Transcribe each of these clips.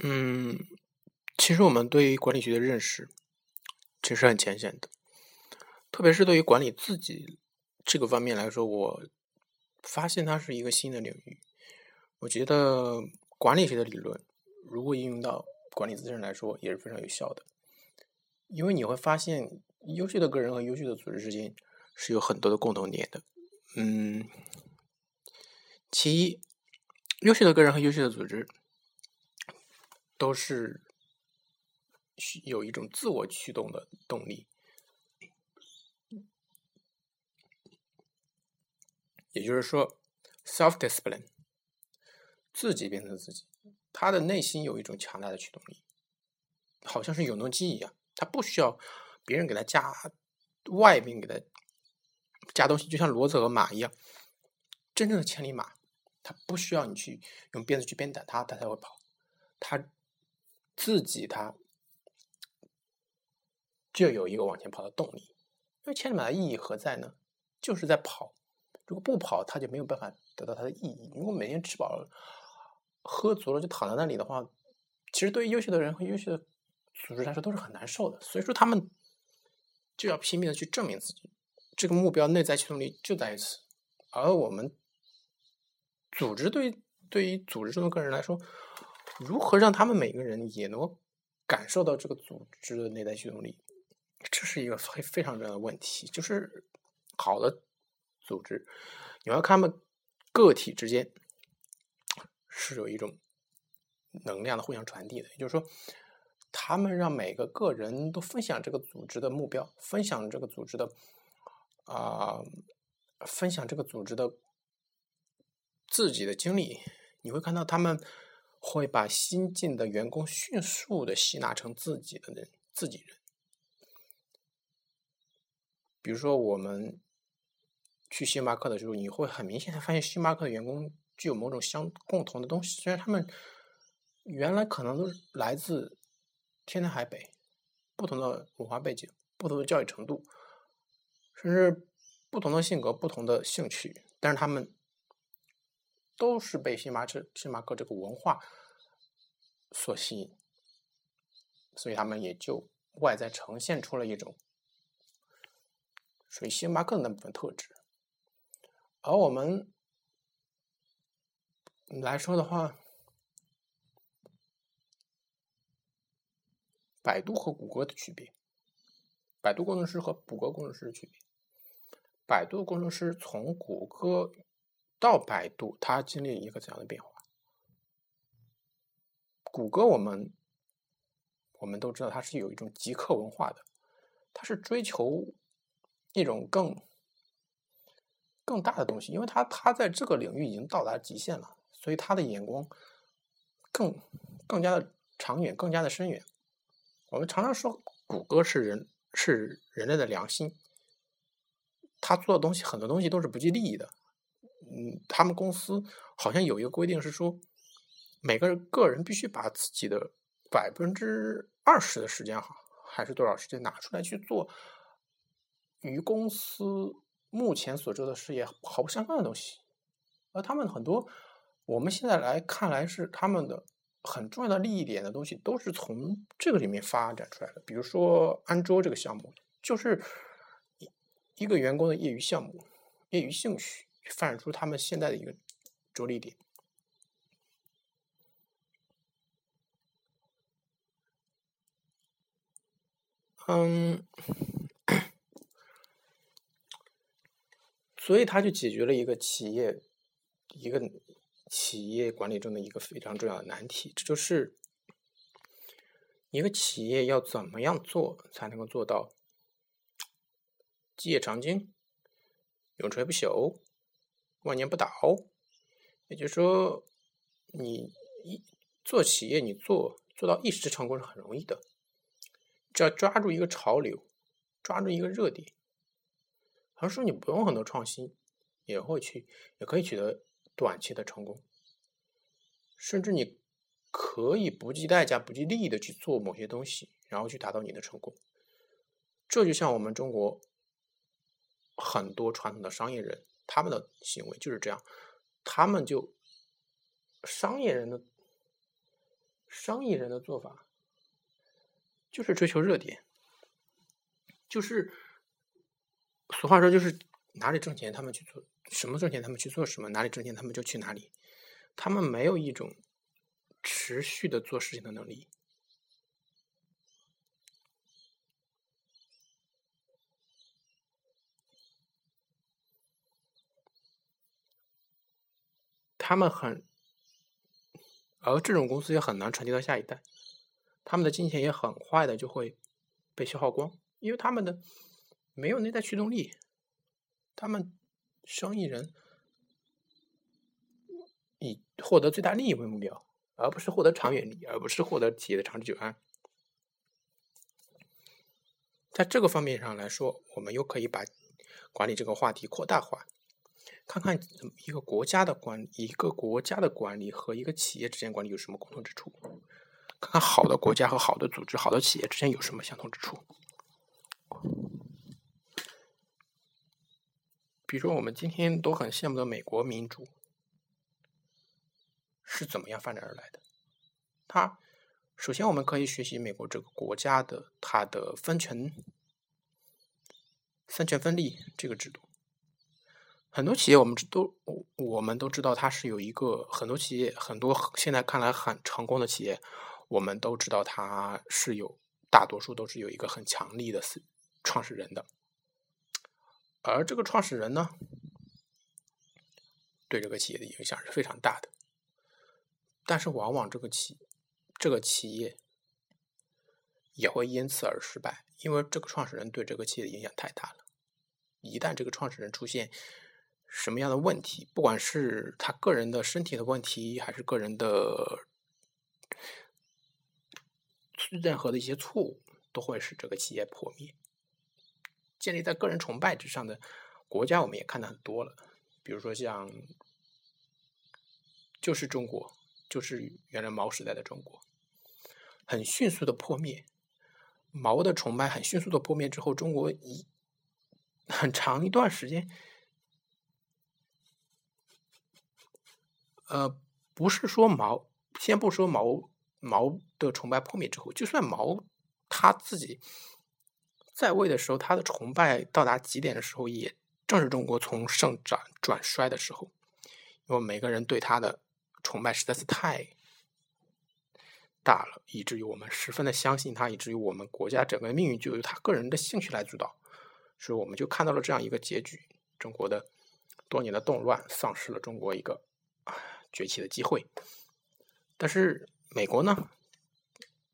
嗯，其实我们对于管理学的认识其实很浅显的，特别是对于管理自己这个方面来说，我发现它是一个新的领域。我觉得管理学的理论如果应用到管理自身来说，也是非常有效的，因为你会发现，优秀的个人和优秀的组织之间是有很多的共同点的。嗯，其一，优秀的个人和优秀的组织。都是有一种自我驱动的动力，也就是说，self discipline，自己变成自己，他的内心有一种强大的驱动力，好像是永动机一样，他不需要别人给他加外面给他加东西，就像骡子和马一样，真正的千里马，他不需要你去用鞭子去鞭打它，它才会跑，它。自己他就有一个往前跑的动力，因为千里马的意义何在呢？就是在跑。如果不跑，他就没有办法得到它的意义。如果每天吃饱了、喝足了就躺在那里的话，其实对于优秀的人和优秀的组织来说都是很难受的。所以说，他们就要拼命的去证明自己。这个目标内在驱动力就在于此。而我们组织对对于组织中的个人来说。如何让他们每个人也能感受到这个组织的内在驱动力？这是一个非非常重要的问题。就是好的组织，你要看他们个体之间是有一种能量的互相传递的。也就是说，他们让每个个人都分享这个组织的目标，分享这个组织的啊，分享这个组织的自己的经历。你会看到他们。会把新进的员工迅速的吸纳成自己的人，自己人。比如说，我们去星巴克的时候，你会很明显的发现，星巴克的员工具有某种相共同的东西。虽然他们原来可能都是来自天南海北，不同的文化背景、不同的教育程度，甚至不同的性格、不同的兴趣，但是他们。都是被星巴克、星巴克这个文化所吸引，所以他们也就外在呈现出了一种属于星巴克的那部分特质。而我们来说的话，百度和谷歌的区别，百度工程师和谷歌工程师的区别，百度工程师从谷歌。到百度，它经历一个怎样的变化？谷歌，我们我们都知道，它是有一种极客文化的，它是追求一种更更大的东西，因为它它在这个领域已经到达极限了，所以他的眼光更更加的长远，更加的深远。我们常常说，谷歌是人是人类的良心，他做的东西很多东西都是不计利益的。嗯，他们公司好像有一个规定是说，每个个人必须把自己的百分之二十的时间哈，还是多少时间拿出来去做与公司目前所做的事业毫不相关的东西。而他们很多，我们现在来看来是他们的很重要的利益点的东西，都是从这个里面发展出来的。比如说安卓这个项目，就是一一个员工的业余项目、业余兴趣。反映出他们现在的一个着力点。嗯，所以他就解决了一个企业一个企业管理中的一个非常重要的难题，这就是一个企业要怎么样做才能够做到基业长青、永垂不朽。万年不倒，也就是说，你一做企业，你做做到一时成功是很容易的，只要抓住一个潮流，抓住一个热点，而说你不用很多创新，也会去，也可以取得短期的成功，甚至你可以不计代价、不计利益的去做某些东西，然后去达到你的成功。这就像我们中国很多传统的商业人。他们的行为就是这样，他们就商业人的商业人的做法就是追求热点，就是俗话说，就是哪里挣钱他们去做什么，挣钱他们去做什么，哪里挣钱他们就去哪里，他们没有一种持续的做事情的能力。他们很，而这种公司也很难传递到下一代，他们的金钱也很快的就会被消耗光，因为他们的没有内在驱动力，他们生意人以获得最大利益为目标，而不是获得长远利益，而不是获得企业的长治久安。在这个方面上来说，我们又可以把管理这个话题扩大化。看看一个国家的管理一个国家的管理和一个企业之间管理有什么共同之处？看看好的国家和好的组织、好的企业之间有什么相同之处？比如说，我们今天都很羡慕的美国民主是怎么样发展而来的？它首先我们可以学习美国这个国家的它的分权、三权分立这个制度。很多企业，我们都我们都知道，它是有一个很多企业，很多现在看来很成功的企业，我们都知道它是有大多数都是有一个很强力的创始人的，而这个创始人呢，对这个企业的影响是非常大的，但是往往这个企这个企业也会因此而失败，因为这个创始人对这个企业的影响太大了，一旦这个创始人出现。什么样的问题？不管是他个人的身体的问题，还是个人的任何的一些错误，都会使这个企业破灭。建立在个人崇拜之上的国家，我们也看的很多了。比如说像，就是中国，就是原来毛时代的中国，很迅速的破灭。毛的崇拜很迅速的破灭之后，中国一很长一段时间。呃，不是说毛，先不说毛毛的崇拜破灭之后，就算毛他自己在位的时候，他的崇拜到达极点的时候，也正是中国从盛转转衰的时候，因为每个人对他的崇拜实在是太大了，以至于我们十分的相信他，以至于我们国家整个命运就由他个人的兴趣来主导，所以我们就看到了这样一个结局：中国的多年的动乱，丧失了中国一个。崛起的机会，但是美国呢，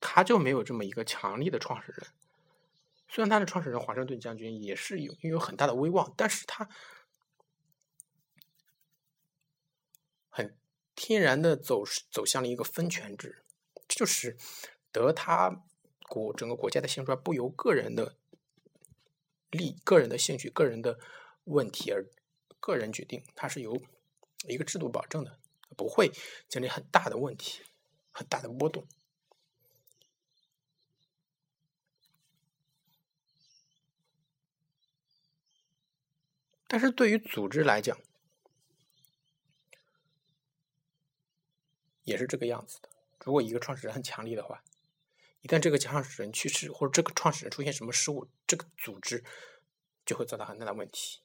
他就没有这么一个强力的创始人。虽然他的创始人华盛顿将军也是有拥有很大的威望，但是他很天然的走走向了一个分权制，这就是得他国整个国家的兴衰不由个人的利、个人的兴趣、个人的问题而个人决定，它是由一个制度保证的。不会经历很大的问题，很大的波动。但是对于组织来讲，也是这个样子的。如果一个创始人很强力的话，一旦这个创始人去世，或者这个创始人出现什么失误，这个组织就会遭到很大的问题。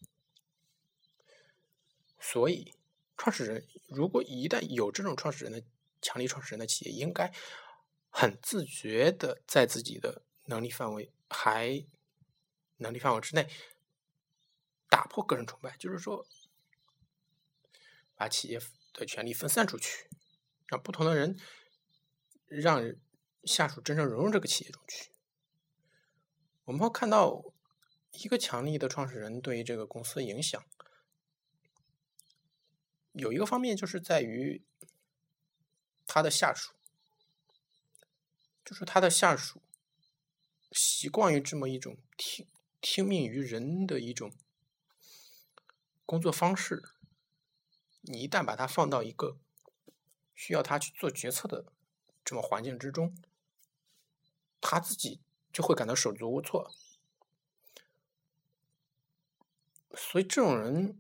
所以。创始人如果一旦有这种创始人的强力创始人的企业，应该很自觉的在自己的能力范围还能力范围之内打破个人崇拜，就是说把企业的权利分散出去，让不同的人让下属真正融入这个企业中去。我们会看到一个强力的创始人对于这个公司的影响。有一个方面就是在于他的下属，就是他的下属习惯于这么一种听听命于人的一种工作方式。你一旦把他放到一个需要他去做决策的这么环境之中，他自己就会感到手足无措。所以这种人。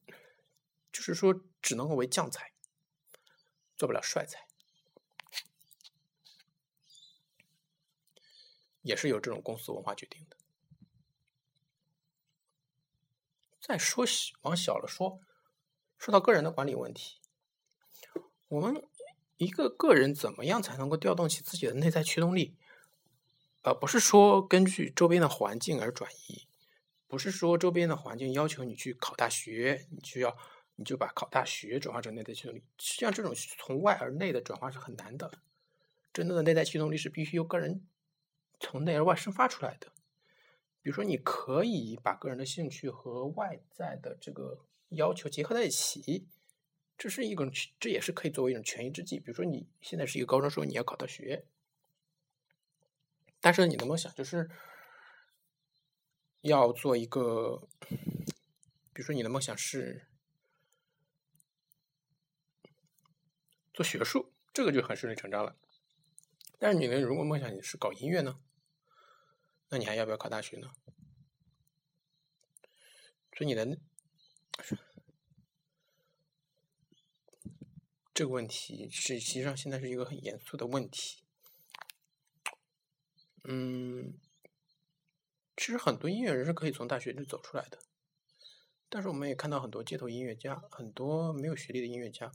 就是说，只能够为将才，做不了帅才。也是由这种公司文化决定的。再说往小了说，说到个人的管理问题，我们一个个人怎么样才能够调动起自己的内在驱动力？呃，不是说根据周边的环境而转移，不是说周边的环境要求你去考大学，你就要就把考大学转化成内在驱动力。实际上，这种从外而内的转化是很难的。真正的内在驱动力是必须由个人从内而外生发出来的。比如说，你可以把个人的兴趣和外在的这个要求结合在一起，这是一种，这也是可以作为一种权宜之计。比如说，你现在是一个高中生，你要考大学，但是你的梦想就是要做一个，比如说你的梦想是做学术，这个就很顺理成章了。但是你的如果梦想你是搞音乐呢？那你还要不要考大学呢？所以你的这个问题是，实际上现在是一个很严肃的问题。嗯，其实很多音乐人是可以从大学里走出来的，但是我们也看到很多街头音乐家，很多没有学历的音乐家，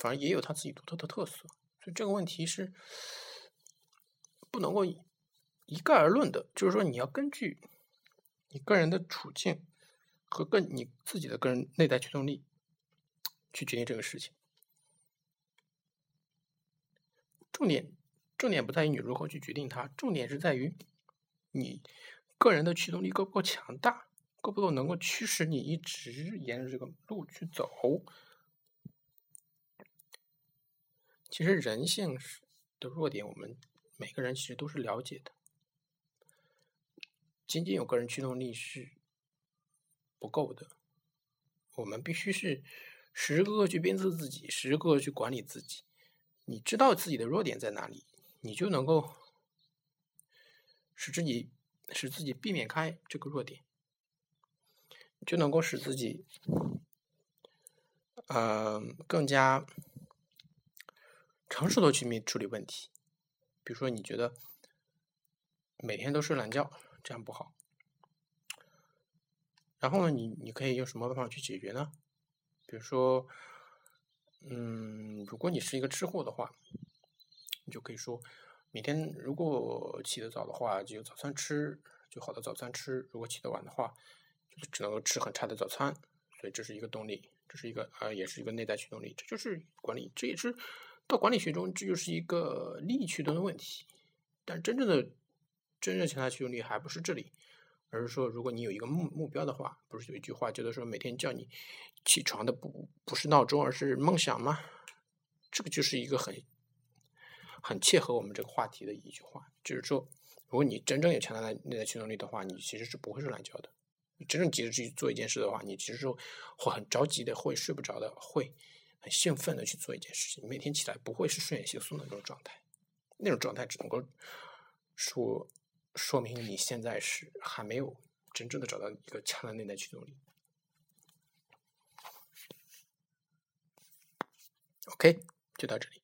反而也有他自己独特的特色。所以这个问题是不能够。一概而论的，就是说你要根据你个人的处境和个你自己的个人内在驱动力去决定这个事情。重点重点不在于你如何去决定它，重点是在于你个人的驱动力够不够强大，够不够能够驱使你一直沿着这个路去走。其实人性是的弱点，我们每个人其实都是了解的。仅仅有个人驱动力是不够的，我们必须是时时刻刻去鞭策自己，时时刻刻去管理自己。你知道自己的弱点在哪里，你就能够使自己使自己避免开这个弱点，就能够使自己呃更加尝试着去面处理问题。比如说，你觉得每天都睡懒觉。这样不好。然后呢，你你可以用什么办法去解决呢？比如说，嗯，如果你是一个吃货的话，你就可以说，每天如果起得早的话，就有早餐吃，就好的早餐吃；如果起得晚的话，就只能够吃很差的早餐。所以这是一个动力，这是一个呃，也是一个内在驱动力。这就是管理，这也是到管理学中，这就是一个利益驱动的问题。但真正的。真正强大驱动力还不是这里，而是说，如果你有一个目目标的话，不是有一句话叫做说，每天叫你起床的不不是闹钟，而是梦想吗？这个就是一个很很切合我们这个话题的一句话，就是说，如果你真正有强大的内在驱动力的话，你其实是不会睡懒觉的。你真正急着去做一件事的话，你其实是会很着急的，会睡不着的，会很兴奋的去做一件事情。每天起来不会是睡眼惺忪的那种状态，那种状态只能够说。说明你现在是还没有真正的找到一个强的内在驱动力。OK，就到这里。